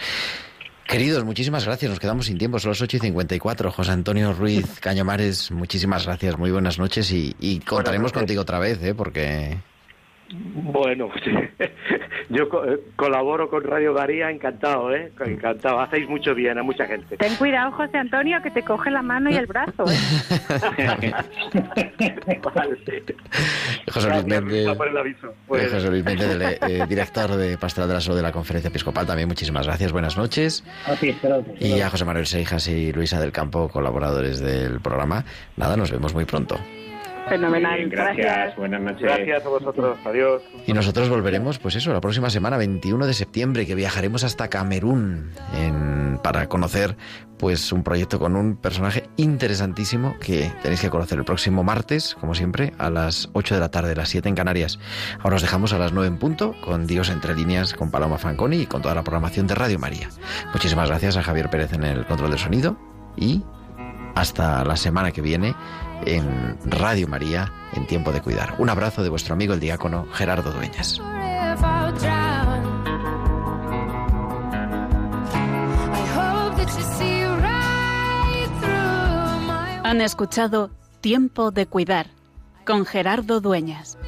[SPEAKER 1] Queridos, muchísimas gracias. Nos quedamos sin tiempo, son las 8 y 54. José Antonio Ruiz Cañamares, muchísimas gracias. Muy buenas noches y, y contaremos contigo otra vez, ¿eh? porque
[SPEAKER 3] Bueno, sí. [LAUGHS] yo co- eh, colaboro con Radio María, encantado, ¿eh? Encantado. Hacéis mucho bien a mucha gente.
[SPEAKER 5] Ten cuidado, José Antonio, que te coge la mano y el brazo. ¿eh? [LAUGHS]
[SPEAKER 3] Vale.
[SPEAKER 1] José Luis Méndez, eh,
[SPEAKER 3] Bueno.
[SPEAKER 1] José Luis Méndez, el, eh, director de Pastoral de la Salud de la Conferencia Episcopal, también muchísimas gracias. Buenas noches. Y a José Manuel Seijas y Luisa del Campo, colaboradores del programa. Nada, nos vemos muy pronto.
[SPEAKER 5] Fenomenal.
[SPEAKER 6] Bien, gracias. Buenas noches.
[SPEAKER 3] Gracias a vosotros. Adiós.
[SPEAKER 1] Y nosotros volveremos, pues eso, la próxima semana, 21 de septiembre, que viajaremos hasta Camerún en- para conocer pues un proyecto con un personaje interesantísimo que tenéis que conocer el próximo martes, como siempre, a las 8 de la tarde, las 7 en Canarias. Ahora os dejamos a las 9 en punto con Dios entre líneas, con Paloma Fanconi y con toda la programación de Radio María. Muchísimas gracias a Javier Pérez en el control del sonido y hasta la semana que viene en Radio María en Tiempo de Cuidar. Un abrazo de vuestro amigo el diácono Gerardo Dueñas.
[SPEAKER 8] Han escuchado
[SPEAKER 9] Tiempo de cuidar con Gerardo Dueñas.